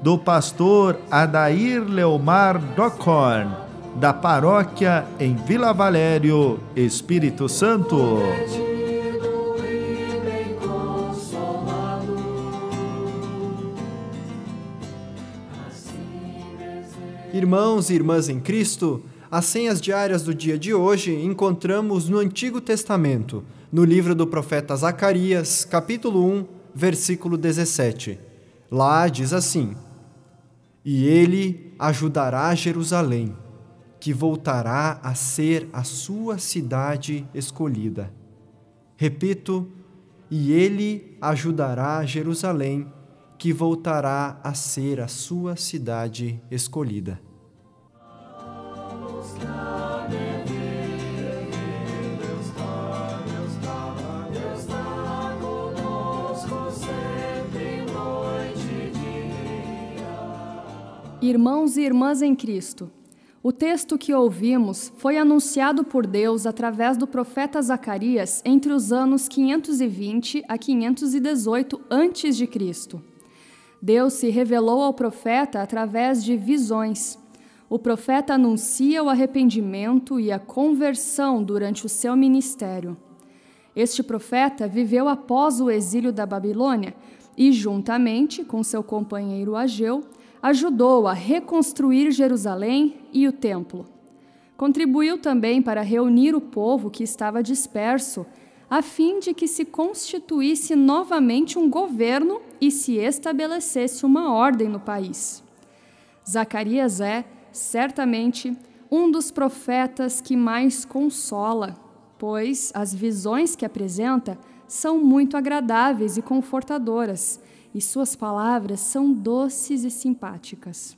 do pastor Adair Leomar Dockhorn, da paróquia em Vila Valério, Espírito Santo. Irmãos e irmãs em Cristo, as senhas diárias do dia de hoje encontramos no Antigo Testamento, no livro do profeta Zacarias, capítulo 1, versículo 17. Lá diz assim: E ele ajudará Jerusalém, que voltará a ser a sua cidade escolhida. Repito, e ele ajudará Jerusalém, que voltará a ser a sua cidade escolhida. Irmãos e irmãs em Cristo, o texto que ouvimos foi anunciado por Deus através do profeta Zacarias entre os anos 520 a 518 a.C. Deus se revelou ao profeta através de visões. O profeta anuncia o arrependimento e a conversão durante o seu ministério. Este profeta viveu após o exílio da Babilônia e, juntamente com seu companheiro Ageu, ajudou a reconstruir Jerusalém e o templo. Contribuiu também para reunir o povo que estava disperso, a fim de que se constituísse novamente um governo e se estabelecesse uma ordem no país. Zacarias é, certamente, um dos profetas que mais consola, pois as visões que apresenta são muito agradáveis e confortadoras e suas palavras são doces e simpáticas.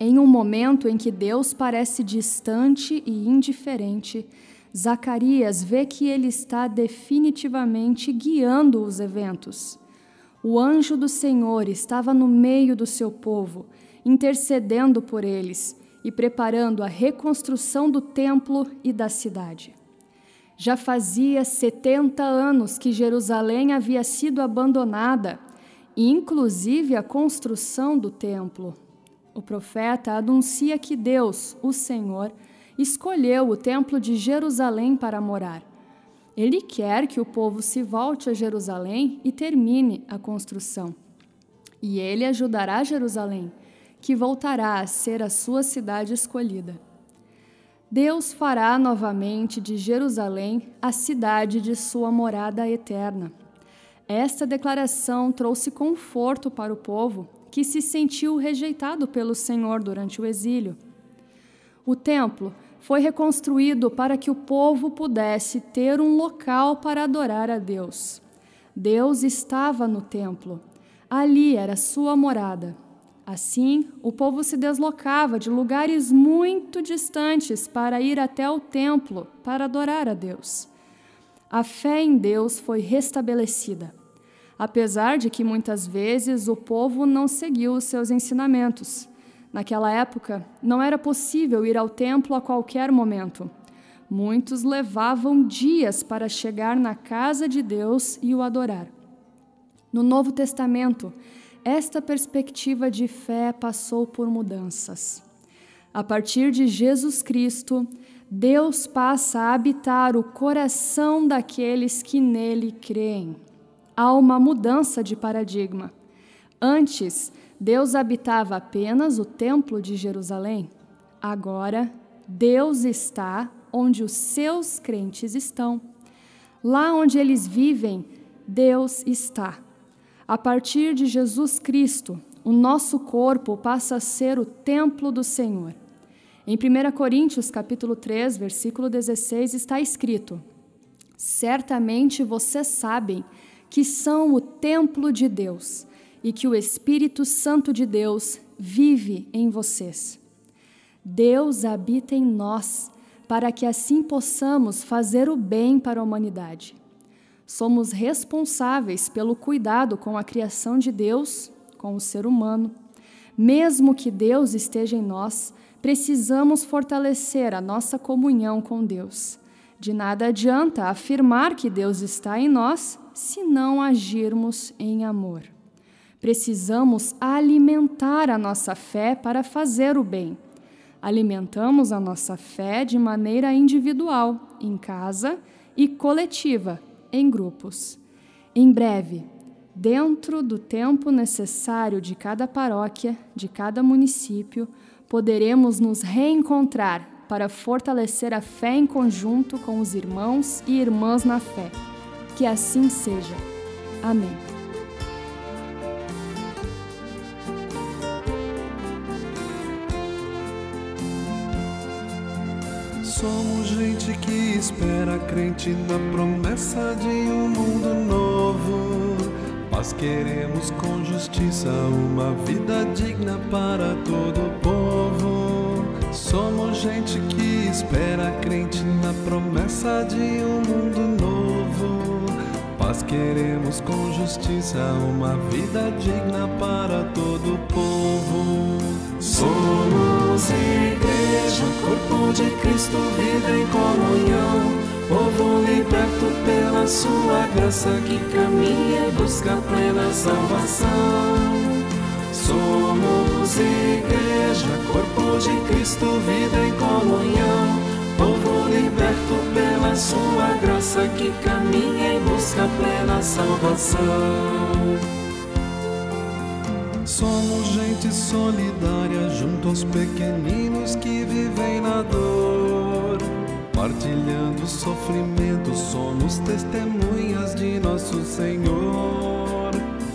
Em um momento em que Deus parece distante e indiferente, Zacarias vê que ele está definitivamente guiando os eventos. O anjo do Senhor estava no meio do seu povo, intercedendo por eles e preparando a reconstrução do templo e da cidade. Já fazia setenta anos que Jerusalém havia sido abandonada inclusive a construção do templo. O profeta anuncia que Deus, o Senhor, escolheu o templo de Jerusalém para morar. Ele quer que o povo se volte a Jerusalém e termine a construção. E ele ajudará Jerusalém, que voltará a ser a sua cidade escolhida. Deus fará novamente de Jerusalém a cidade de sua morada eterna. Esta declaração trouxe conforto para o povo que se sentiu rejeitado pelo Senhor durante o exílio. O templo foi reconstruído para que o povo pudesse ter um local para adorar a Deus. Deus estava no templo, ali era sua morada. Assim, o povo se deslocava de lugares muito distantes para ir até o templo para adorar a Deus a fé em Deus foi restabelecida, apesar de que muitas vezes o povo não seguiu os seus ensinamentos. Naquela época, não era possível ir ao templo a qualquer momento. Muitos levavam dias para chegar na casa de Deus e o adorar. No Novo Testamento, esta perspectiva de fé passou por mudanças. A partir de Jesus Cristo, Deus passa a habitar o coração daqueles que nele creem. Há uma mudança de paradigma. Antes, Deus habitava apenas o Templo de Jerusalém. Agora, Deus está onde os seus crentes estão. Lá onde eles vivem, Deus está. A partir de Jesus Cristo, o nosso corpo passa a ser o templo do Senhor. Em 1 Coríntios, capítulo 3, versículo 16, está escrito: Certamente vocês sabem que são o templo de Deus e que o Espírito Santo de Deus vive em vocês. Deus habita em nós, para que assim possamos fazer o bem para a humanidade. Somos responsáveis pelo cuidado com a criação de Deus, com o ser humano. Mesmo que Deus esteja em nós, precisamos fortalecer a nossa comunhão com Deus. De nada adianta afirmar que Deus está em nós se não agirmos em amor. Precisamos alimentar a nossa fé para fazer o bem. Alimentamos a nossa fé de maneira individual, em casa, e coletiva, em grupos. Em breve, dentro do tempo necessário de cada paróquia, de cada município, poderemos nos reencontrar para fortalecer a fé em conjunto com os irmãos e irmãs na fé. Que assim seja. Amém. Somos gente que espera, crente na promessa de um mundo novo. Nós queremos com justiça uma vida digna para todo o povo. Somos gente que espera, crente na promessa de um mundo novo. Nós queremos com justiça uma vida digna para todo o povo. Somos igreja, corpo de Cristo, vida em comunhão. Povo liberto pela sua graça que caminha e busca plena salvação. Somos igreja, corpo de Cristo, vida em comunhão. Povo liberto pela sua graça que caminha e busca plena salvação. Somos gente solidária junto aos pequeninos que vivem na dor. Partilhando sofrimento, somos testemunhas de nosso Senhor.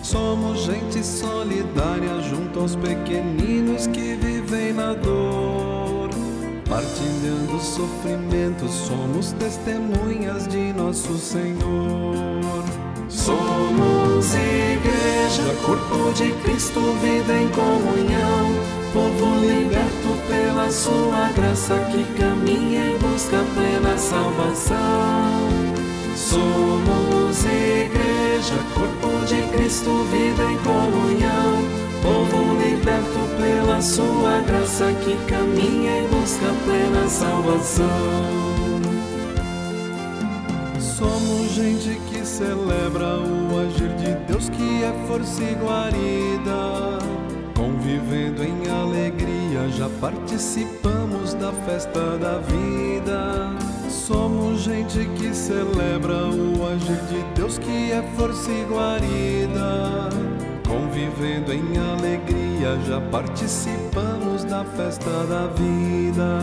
Somos gente solidária junto aos pequeninos que vivem na dor. Partilhando sofrimento, somos testemunhas de nosso Senhor. Somos igreja, corpo de Cristo, vida em comunhão, povo liberto pela sua graça que caminha em busca plena salvação. Somos Cristo, vida em comunhão, povo liberto pela sua graça que caminha em busca plena salvação. Somos gente que celebra o agir de Deus que é força e guarida. Convivendo em alegria, já participamos da festa da vida. Somos gente que celebra o agir de Deus que é força e guarida. Convivendo em alegria, já participamos da festa da vida.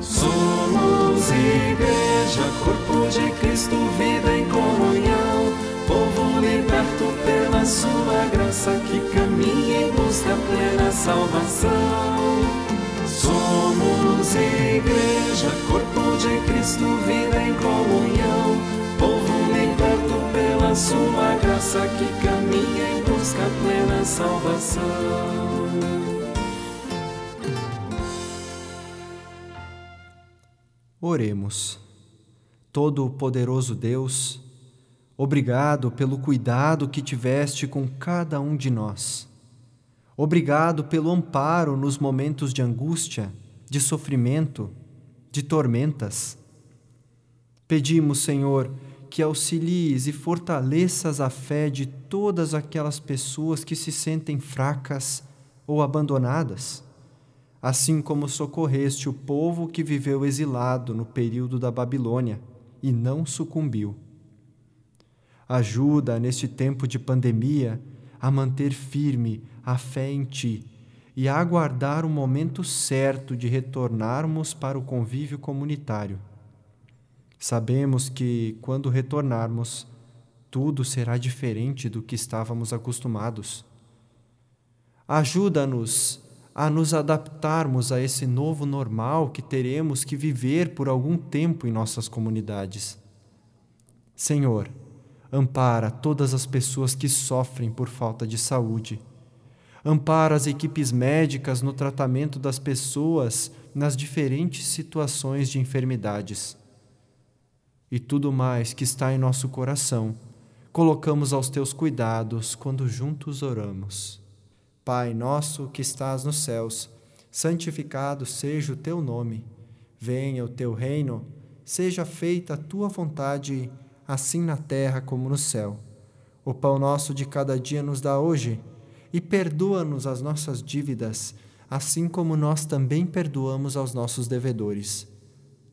Somos igreja, corpo de Cristo, vida em comunhão, povo liberto pela sua graça que caminha em busca plena salvação. Somos igreja, corpo de Cristo, vida em comunhão, povo liberto pela sua graça que caminha em busca plena salvação. Oremos. Todo-Poderoso Deus, obrigado pelo cuidado que tiveste com cada um de nós. Obrigado pelo amparo nos momentos de angústia, de sofrimento, de tormentas. Pedimos, Senhor, que auxilies e fortaleças a fé de todas aquelas pessoas que se sentem fracas ou abandonadas assim como socorreste o povo que viveu exilado no período da Babilônia e não sucumbiu. Ajuda neste tempo de pandemia a manter firme a fé em Ti e a aguardar o momento certo de retornarmos para o convívio comunitário. Sabemos que, quando retornarmos, tudo será diferente do que estávamos acostumados. Ajuda-nos a nos adaptarmos a esse novo normal que teremos que viver por algum tempo em nossas comunidades. Senhor, Ampara todas as pessoas que sofrem por falta de saúde. Ampara as equipes médicas no tratamento das pessoas nas diferentes situações de enfermidades. E tudo mais que está em nosso coração, colocamos aos teus cuidados quando juntos oramos. Pai nosso que estás nos céus, santificado seja o teu nome. Venha o teu reino, seja feita a tua vontade assim na terra como no céu. O pão nosso de cada dia nos dá hoje, e perdoa-nos as nossas dívidas, assim como nós também perdoamos aos nossos devedores.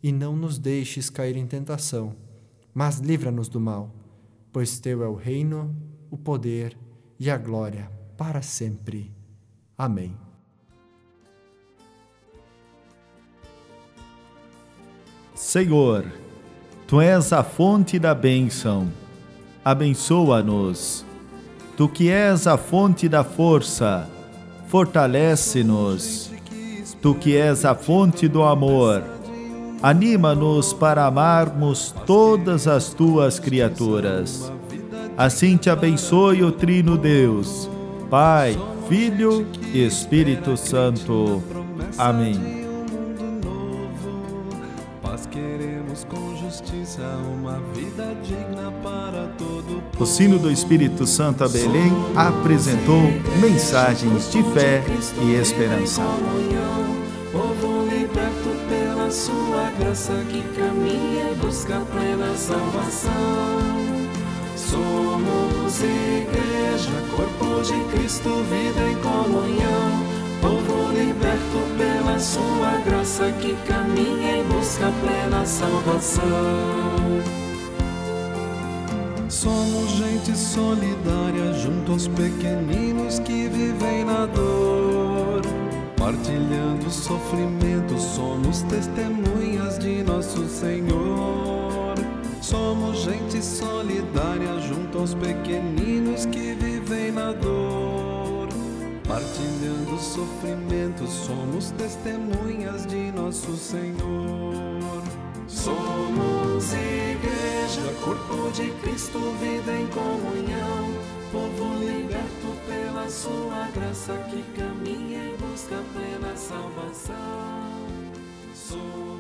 E não nos deixes cair em tentação, mas livra-nos do mal, pois teu é o reino, o poder e a glória para sempre. Amém. Senhor, Tu és a fonte da bênção. Abençoa-nos. Tu que és a fonte da força, fortalece-nos. Tu que és a fonte do amor, anima-nos para amarmos todas as tuas criaturas. Assim te abençoe o Trino Deus, Pai, Filho e Espírito Santo. Amém. O sino do Espírito Santo a Belém apresentou mensagens de fé e esperança. Povo liberto pela sua graça que caminha e busca plena salvação. Somos igreja, corpo de Cristo, vida em comunhão. Povo liberto pela sua graça que caminha e busca plena salvação. Somos gente solidária junto aos pequeninos que vivem na dor. Partilhando sofrimento, somos testemunhas de nosso Senhor. Somos gente solidária junto aos pequeninos que vivem na dor. Partilhando sofrimento, somos testemunhas de nosso Senhor. Somos igreja, corpo de Cristo, vida em comunhão, povo liberto pela sua graça que caminha e busca plena salvação. Somos